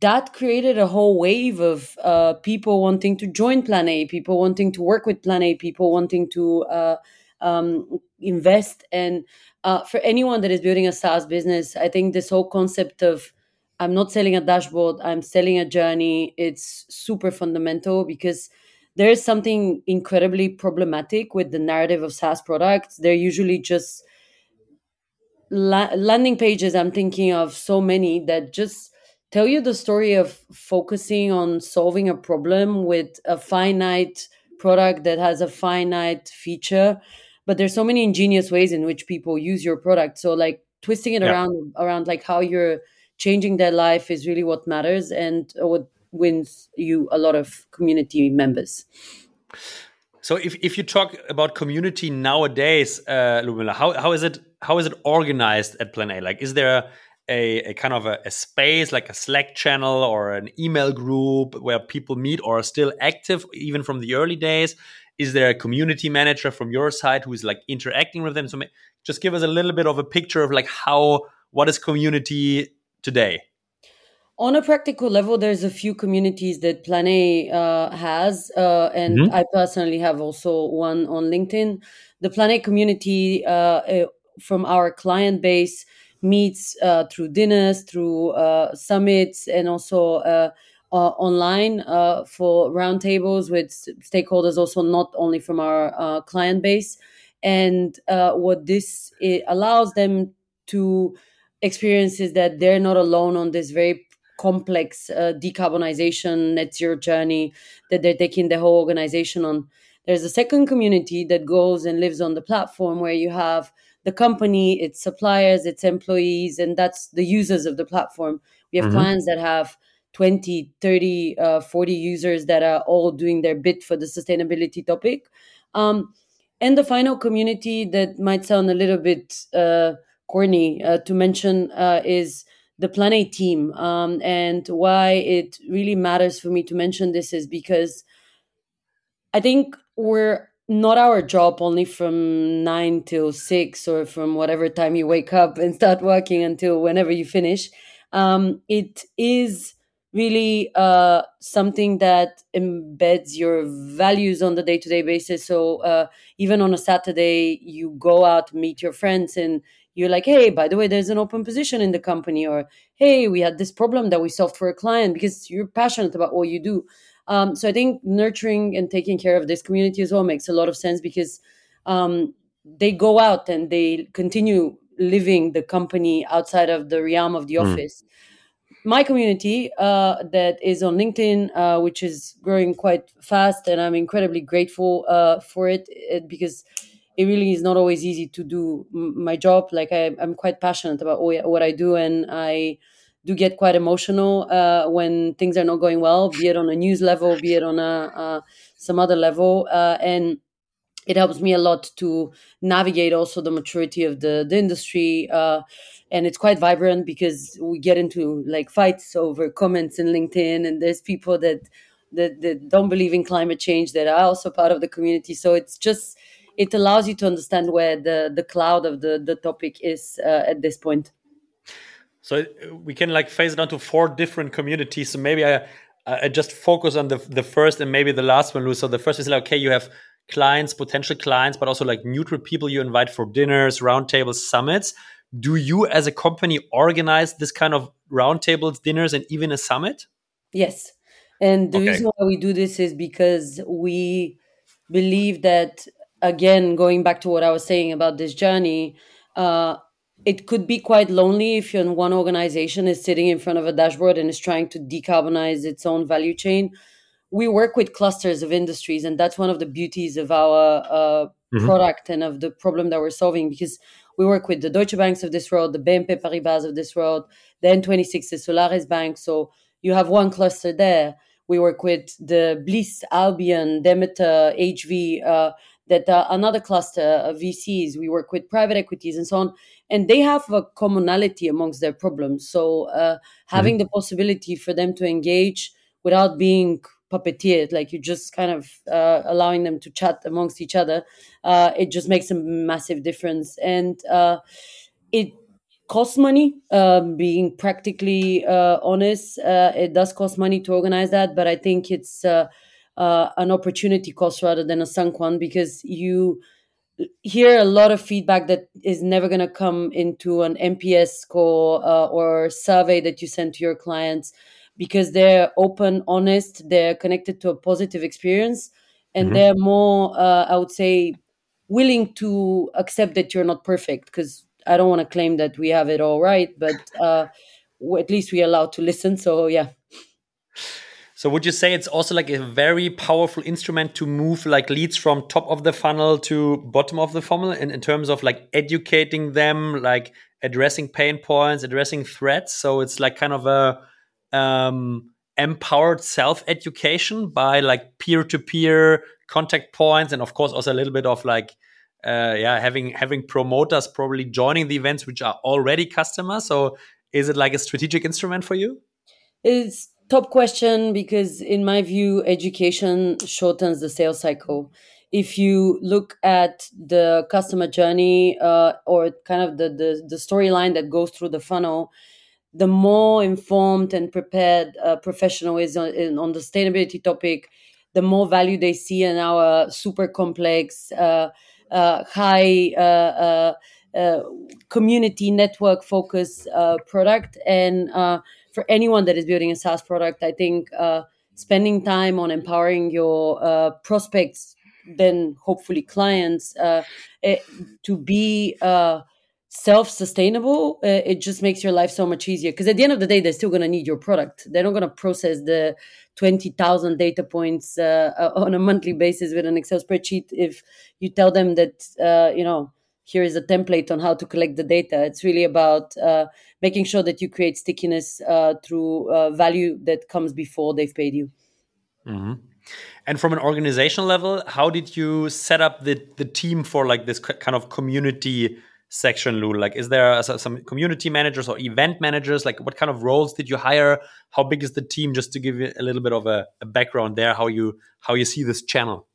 that created a whole wave of uh, people wanting to join Plan A, people wanting to work with Plan A, people wanting to uh, um, invest. And uh, for anyone that is building a SaaS business, I think this whole concept of I'm not selling a dashboard, I'm selling a journey, it's super fundamental because there is something incredibly problematic with the narrative of SaaS products. They're usually just la- landing pages. I'm thinking of so many that just tell you the story of focusing on solving a problem with a finite product that has a finite feature but there's so many ingenious ways in which people use your product. So like twisting it yeah. around around like how you're changing their life is really what matters and what wins you a lot of community members. So if, if you talk about community nowadays uh Lubomila, how, how is it how is it organized at plan a? Like is there a, a kind of a, a, space like a slack channel or an email group where people meet or are still active even from the early days. Is there a community manager from your side who is like interacting with them? So just give us a little bit of a picture of like how what is community today? On a practical level there's a few communities that plan a uh, has uh, and mm-hmm. i personally have also one on linkedin. The plan a community uh, uh from our client base meets uh, through dinners through uh, summits and also uh, online uh, for roundtables with stakeholders, also not only from our uh, client base. And uh, what this allows them to experience is that they're not alone on this very complex uh, decarbonization net zero journey that they're taking the whole organization on. There's a second community that goes and lives on the platform where you have the company, its suppliers, its employees, and that's the users of the platform. We have mm-hmm. clients that have 20 30 uh, 40 users that are all doing their bit for the sustainability topic um, and the final community that might sound a little bit uh, corny uh, to mention uh, is the Plan A team um, and why it really matters for me to mention this is because i think we're not our job only from nine till six or from whatever time you wake up and start working until whenever you finish um, it is really uh, something that embeds your values on the day to day basis. So uh, even on a Saturday, you go out, meet your friends, and you're like, hey, by the way, there's an open position in the company, or hey, we had this problem that we solved for a client because you're passionate about what you do. Um, so I think nurturing and taking care of this community as well makes a lot of sense because um, they go out and they continue living the company outside of the realm of the mm. office my community uh, that is on LinkedIn, uh, which is growing quite fast, and I'm incredibly grateful uh, for it, it, because it really is not always easy to do my job. Like I, am quite passionate about what I do, and I do get quite emotional uh, when things are not going well, be it on a news level, be it on a uh, some other level, uh, and it helps me a lot to navigate also the maturity of the the industry and it's quite vibrant because we get into like fights over comments in linkedin and there's people that that, that don't believe in climate change that are also part of the community so it's just it allows you to understand where the the cloud of the the topic is uh, at this point. So uh, we can like phase it down to four different communities. So maybe I I just focus on the the first and maybe the last one, Lou. So the first is like okay, you have clients, potential clients, but also like neutral people you invite for dinners, roundtables, summits. Do you as a company organize this kind of roundtables, dinners, and even a summit? Yes. And the okay. reason why we do this is because we believe that, again, going back to what I was saying about this journey, uh, it could be quite lonely if you're in one organization is sitting in front of a dashboard and is trying to decarbonize its own value chain we work with clusters of industries and that's one of the beauties of our uh, mm-hmm. product and of the problem that we're solving because we work with the Deutsche Banks of this world, the BNP Paribas of this world, the N26, the Solaris Bank. So you have one cluster there. We work with the Bliss, Albion, Demeter, HV, uh, that are another cluster of VCs. We work with private equities and so on. And they have a commonality amongst their problems. So uh, having mm-hmm. the possibility for them to engage without being puppeteered like you just kind of uh, allowing them to chat amongst each other uh, it just makes a massive difference and uh, it costs money um, being practically uh, honest uh, it does cost money to organize that but i think it's uh, an opportunity cost rather than a sunk one because you hear a lot of feedback that is never going to come into an NPS score or survey that you send to your clients because they're open, honest, they're connected to a positive experience, and mm-hmm. they're more, uh, I would say, willing to accept that you're not perfect. Because I don't want to claim that we have it all right, but uh, at least we're allowed to listen. So yeah. So would you say it's also like a very powerful instrument to move like leads from top of the funnel to bottom of the funnel in, in terms of like educating them, like addressing pain points, addressing threats. So it's like kind of a um, empowered self education by like peer to peer contact points, and of course also a little bit of like uh, yeah having having promoters probably joining the events which are already customers. So is it like a strategic instrument for you? It's top question because in my view education shortens the sales cycle if you look at the customer journey uh, or kind of the, the, the storyline that goes through the funnel the more informed and prepared a professional is on, on, the sustainability topic, the more value they see in our super complex, uh, uh, high uh, uh, uh community network focus uh, product. And for anyone that is building a SaaS product, I think spending time on empowering your prospects, then hopefully clients, eh, to be self-sustainable uh, it just makes your life so much easier. Because at the end of the day they're still going to need your product. They're not going to process the 20,000 data points uh, uh, on a monthly basis with an excel spreadsheet if you tell them that uh, you know here is a template on how to collect the data it's really about uh, making sure that you create stickiness uh, through value that comes before they've paid you mm-hmm. And from an organizational level, how did you set up the the team for like this kind of community section, Lou? Like, is there some community managers or event managers? Like, what kind of roles did you hire? How big is the team? Just to give you a little bit of a, a background there, how you how you see this channel.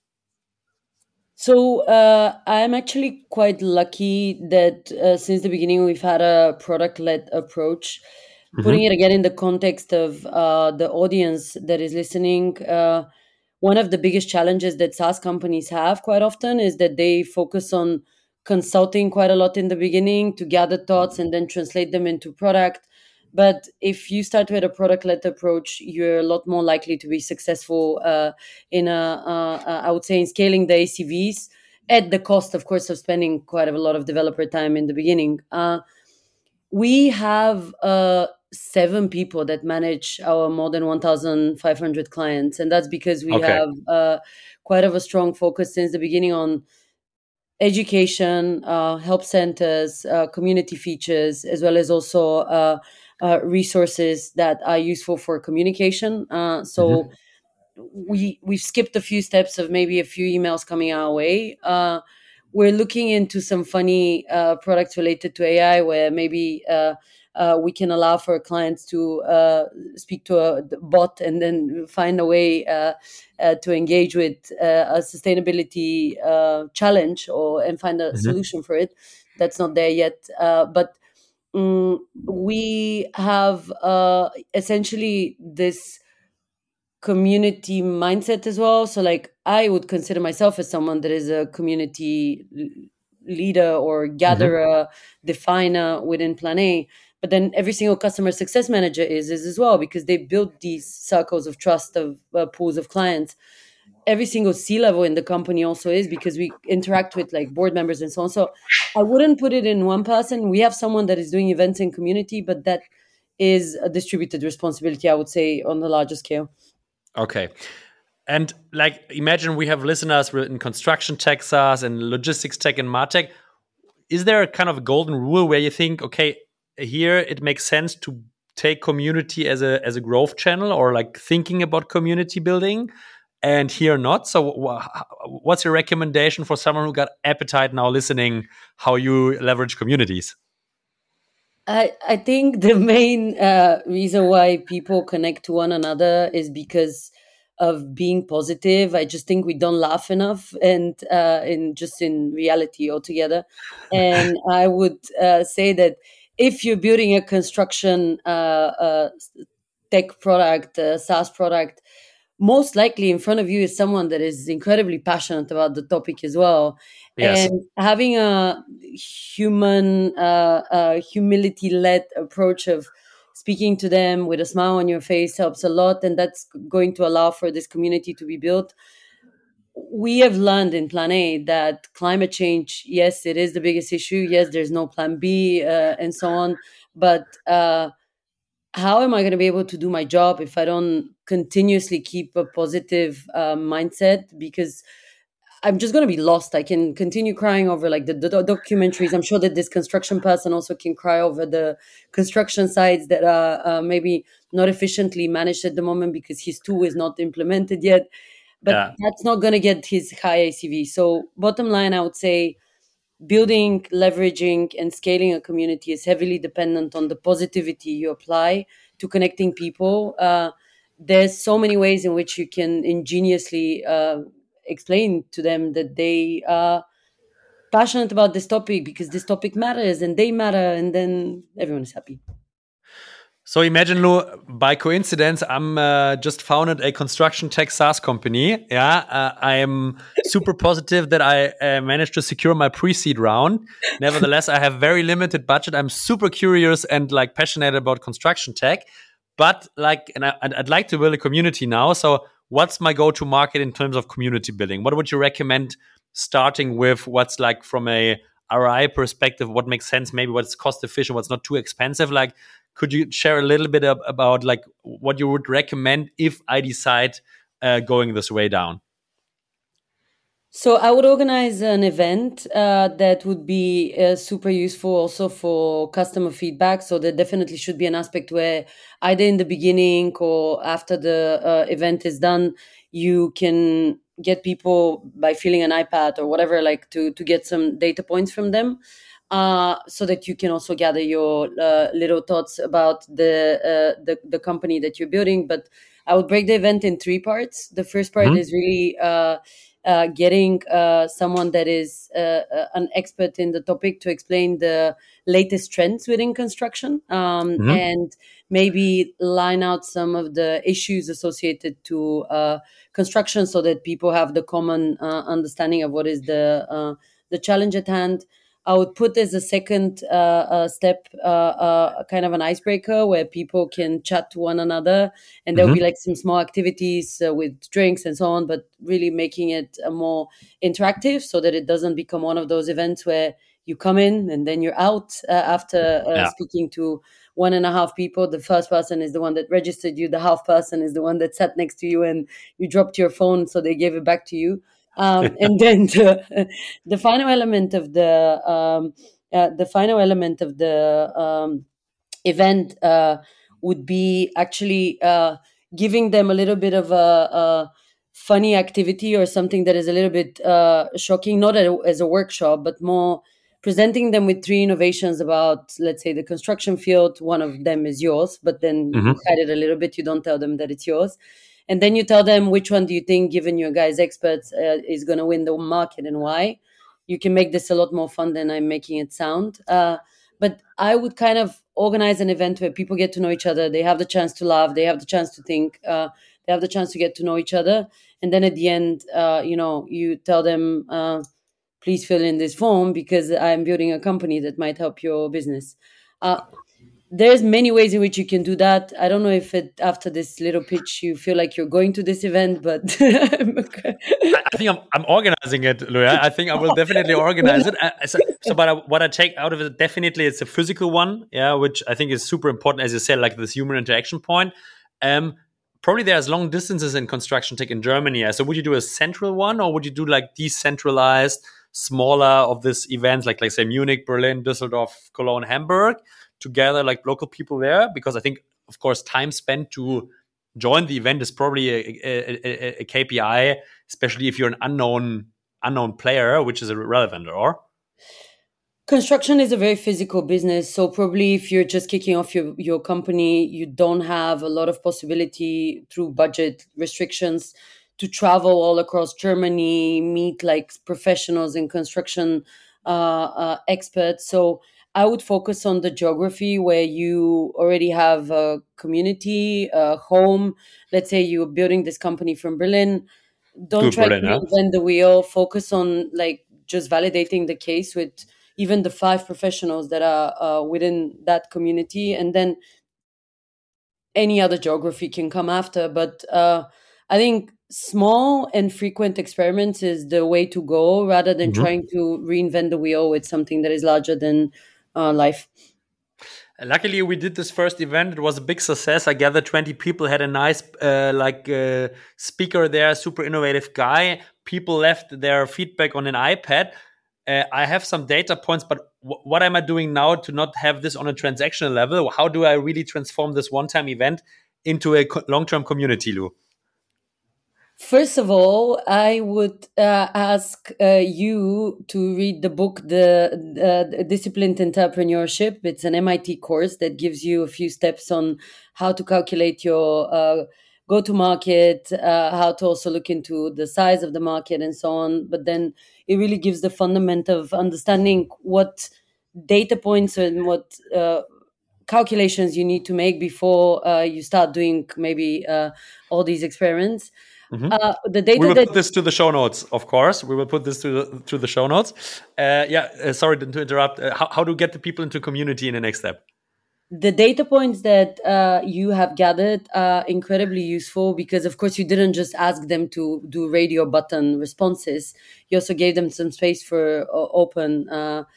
So uh, I'm actually quite lucky that uh, since the beginning we've had a product-led approach. Mm-hmm. Putting it again in the context of uh, the audience that is listening, uh, one of the biggest challenges that SaaS companies have quite often is that they focus on consulting quite a lot in the beginning to gather thoughts and then translate them into product. But if you start with a product led approach, you're a lot more likely to be successful uh, in a, uh, uh, I would say, in scaling the ACVs at the cost, of course, of spending quite a lot of developer time in the beginning. Uh, we have uh, seven people that manage our more than 1,500 clients, and that's because we okay. have uh, quite of a strong focus since the beginning on education, uh, help centers, uh, community features, as well as also uh, uh resources that are useful for communication. Uh, so mm-hmm. we we've skipped a few steps of maybe a few emails coming our way. Uh, we're looking into some funny products related to AI, where maybe uh, we can allow for clients to uh, speak to a bot and then find a way uh, uh to engage with uh, a sustainability uh, challenge or and find a mm-hmm. solution for it. That's not there yet, but um, we have essentially this community mindset as well. So, like, I would consider myself as someone that is a community leader or mm-hmm. gatherer, mm-hmm. definer within Plan A but then every single customer success manager is is as well because they build these circles of trust of uh, pools of clients every single c level in the company also is because we interact with like board members and so on. So i wouldn't put it in one person. We have someone that is doing events in community but that is a distributed responsibility i would say on the larger scale. Okay. And like imagine we have listeners in construction tech SaaS and logistics tech and martech. Is there a kind of a golden rule where you think okay here it makes sense to take community as a as a growth channel or like thinking about community building and here not so what's your recommendation for someone who got appetite now listening how you leverage communities I, I think the main uh, reason why people connect to one another is because of being positive. I just think we don't laugh enough, and uh, in just in reality altogether. And I would uh, say that if you're building a construction uh, uh, tech product, a SaaS product, most likely in front of you is someone that is incredibly passionate about the topic as well. Yes. And having a human, uh, uh, humility led approach of speaking to them with a smile on your face helps a lot. And that's going to allow for this community to be built we have learned in plan a that climate change yes it is the biggest issue yes there's no plan b uh, and so on but uh, how am i going to be able to do my job if i don't continuously keep a positive uh, mindset because i'm just going to be lost i can continue crying over like the, the, documentaries i'm sure that this construction person also can cry over the construction sites that are uh, maybe not efficiently managed at the moment because his tool is not implemented yet but yeah. that's not going to get his high ACV. So, bottom line, I would say building, leveraging, and scaling a community is heavily dependent on the positivity you apply to connecting people. Uh, there's so many ways in which you can ingeniously uh, explain to them that they are passionate about this topic because this topic matters and they matter, and then everyone is happy. So imagine, Lou, by coincidence, I'm uh, just founded a construction tech SaaS company. Yeah, uh, I am super positive that I uh, managed to secure my pre-seed round. Nevertheless, I have very limited budget. I'm super curious and like passionate about construction tech, but like, and I, I'd like to build a community now. So, what's my go-to market in terms of community building? What would you recommend starting with? What's like from a ROI perspective? What makes sense? Maybe what's cost efficient? What's not too expensive? Like could you share a little bit about like what you would recommend if I decide uh, going this way down? So I would organize an event uh, that would be uh, super useful also for customer feedback. So there definitely should be an aspect where either in the beginning or after the uh, event is done, you can get people by filling an iPad or whatever, like to to get some data points from them uh, so that you can also gather your uh, little thoughts about the, uh, the, the company that you're building. But I would break the event in three parts. The first part mm-hmm. is really uh, uh, getting uh, someone that is an expert in the topic to explain the latest trends within construction um, mm-hmm. and maybe line out some of the issues associated to uh construction so that people have the common understanding of what is the uh the challenge at hand I would put as a second uh, uh, step uh, uh, kind of an icebreaker where people can chat to one another, and there'll mm-hmm. be like some small activities uh, with drinks and so on, but really making it more interactive so that it doesn't become one of those events where you come in and then you're out uh, after yeah. speaking to one and a half people. The first person is the one that registered you. The half person is the one that sat next to you and you dropped your phone, so they gave it back to you um, and then the, the final element of the um, uh, the final element of the um, event uh, would be actually uh, giving them a little bit of a, a, funny activity or something that is a little bit uh, shocking, not as a workshop, but more presenting them with three innovations about, let's say, the construction field. One of them is yours, but then mm-hmm. you hide it a little bit. You don't tell them that it's yours. And then you tell them which one do you think, given your guys' experts, uh, is going to win the market and why. You can make this a lot more fun than I'm making it sound. Uh, but I would kind of organize an event where people get to know each other. They have the chance to laugh. They have the chance to think. Uh, they have the chance to get to know each other. And then at the end, uh, you know, you tell them, uh, please fill in this form because I'm building a company that might help your business. Uh, there's many ways in which you can do that. I don't know if it, after this little pitch you feel like you're going to this event, but I think I'm, I'm organizing it, Luia. I think I will definitely organize it. Uh, so, so, but I, what I take out of it definitely it's a physical one, yeah, which I think is super important, as you said, like this human interaction point. Um, probably there's long distances in construction tech in Germany. Yeah? So would you do a central one, or would you do like decentralized, smaller of this events, like like say Munich, Berlin, Düsseldorf, Cologne, Hamburg? Together like local people there because I think, of course, time spent to join the event is probably a, a, a, a KPI, especially if you're an unknown unknown player, which is irrelevant, or? Construction is a very physical business so probably if you're just kicking off your, your company you don't have a lot of possibility through budget restrictions to travel all across germany meet like professionals in construction uh, uh, experts. So I would focus on the geography where you already have a community, a home. Let's say you're building this company from Berlin. Don't try Berlin, to reinvent the wheel. Focus on like just validating the case with even the five professionals that are uh, within that community, and then any other geography can come after. But uh, I think small and frequent experiments is the way to go rather than mm-hmm. trying to reinvent the wheel with something that is larger than uh, life. Luckily, we did this first event. It was a big success. I gathered 20 people, had a nice uh, like uh, speaker there, super innovative guy. People left their feedback on an iPad. Uh, I have some data points, but what am I doing now to not have this on a transactional level? How do I really transform this one time event into a co long term community, Lou? First of all, I would uh, ask uh, you to read the book, the, uh, Disciplined Entrepreneurship. It's an MIT course that gives you a few steps on how to calculate your uh, go to market, uh, how to also look into the size of the market, and so on. But then it really gives the fundament of understanding what data points and what uh, calculations you need to make before you start doing maybe all these experiments. Mm-hmm. Uh, the data we will that- put this to the show notes, of course. We will put this to the, to the show notes. Uh, yeah, uh, sorry to interrupt. Uh, how, how to get the people into community in the next step? The data points that uh, you have gathered are incredibly useful because, of course, you didn't just ask them to do radio button responses. You also gave them some space for uh, open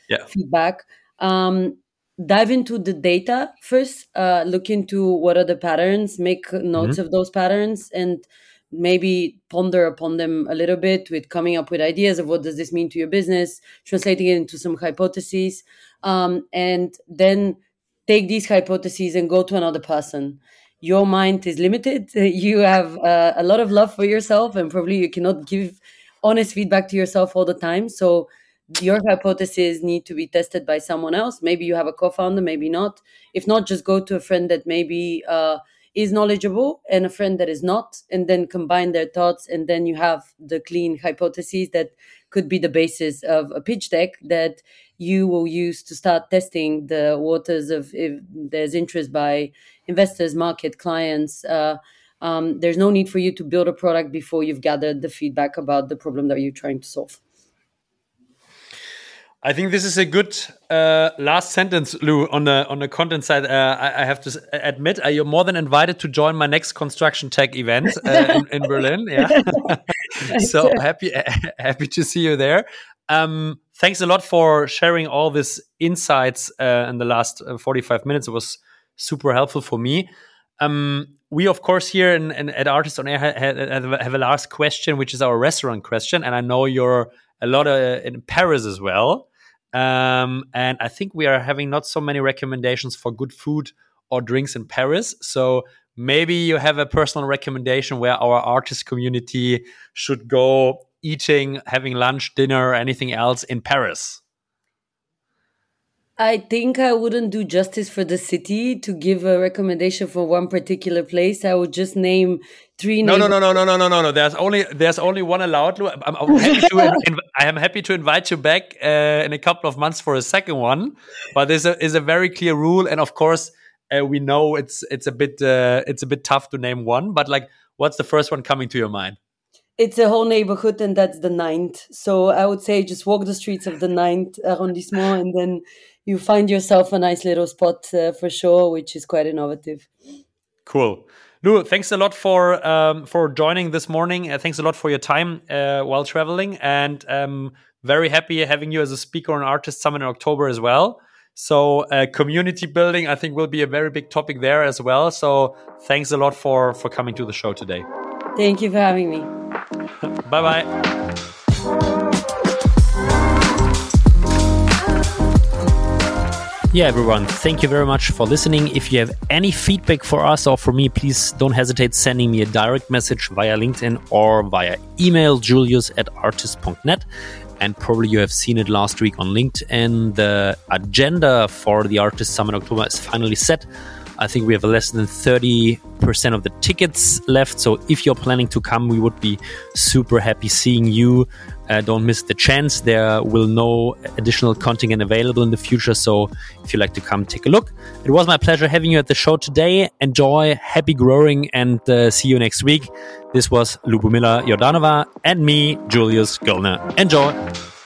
yeah. feedback. Um, dive into the data first. look into what are the patterns. Make notes mm-hmm. of those patterns and maybe ponder upon them a little bit with coming up with ideas of what does this mean to your business translating it into some hypotheses um, and then take these hypotheses and go to another person. Your mind is limited. You have uh, a lot of love for yourself and probably you cannot give honest feedback to yourself all the time. So your hypotheses need to be tested by someone else. Maybe you have a co-founder maybe not. If not just go to a friend that maybe uh, is knowledgeable and a friend that is not and then combine their thoughts and then you have the clean hypotheses that could be the basis of a pitch deck that you will use to start testing the waters of if there's interest by investors market clients uh, um, there's no need for you to build a product before you've gathered the feedback about the problem that you're trying to solve I think this is a good uh, last sentence, Lou, on the on the content side. Uh, I, I, have to admit, uh, you're more than invited to join my next construction tech event uh, in, in, Berlin. Yeah, so happy happy to see you there. Um, thanks a lot for sharing all these insights uh, in the last uh, 45 minutes. It was super helpful for me. Um, we, of course, here in, in, at ARRtist on Air have, have a last question, which is our restaurant question, and I know you're a lot in Paris as well. Um, and I think we are having not so many recommendations for good food or drinks in Paris. So maybe you have a personal recommendation where our ARRtist community should go eating, having lunch, dinner, anything else in Paris. I think I wouldn't do justice for the city to give a recommendation for one particular place. I would just name three. No, no, no, no, no, no, no, no, no. There's only there's only one allowed. I'm, I'm happy to I am happy to invite you back uh, in a couple of months for a second one. But this is a very clear rule, and of course, uh, we know it's it's a bit uh, it's a bit tough to name one. But like, what's the first one coming to your mind? It's a whole neighborhood, and that's the ninth. So I would say just walk the streets of the ninth arrondissement, and then you find yourself a nice little spot uh, for sure, which is quite innovative. Cool. Lou, thanks a lot for um, for joining this morning. Uh, thanks a lot for your time uh, while traveling, and um, very happy having you as a speaker on ARRtist Summit in October as well. So, uh, community building, I think, will be a very big topic there as well. So, thanks a lot for for coming to the show today. Thank you for having me. bye bye. Yeah, everyone, thank you very much for listening. If you have any feedback for us or for me, please don't hesitate sending me a direct message via LinkedIn or via email, julius at artist.net. And probably you have seen it last week on LinkedIn. The agenda for the ARRtist Summit October is finally set. I think we have less than 30% of the tickets left. So if you're planning to come, we would be super happy seeing you. Uh, don't miss the chance. There will no additional content available in the future. So if you like to come, take a look. It was my pleasure having you at the show today. Enjoy, happy growing, and uh, see you next week. This was Lubomila Jordanova and me, Julius Göllner. Enjoy.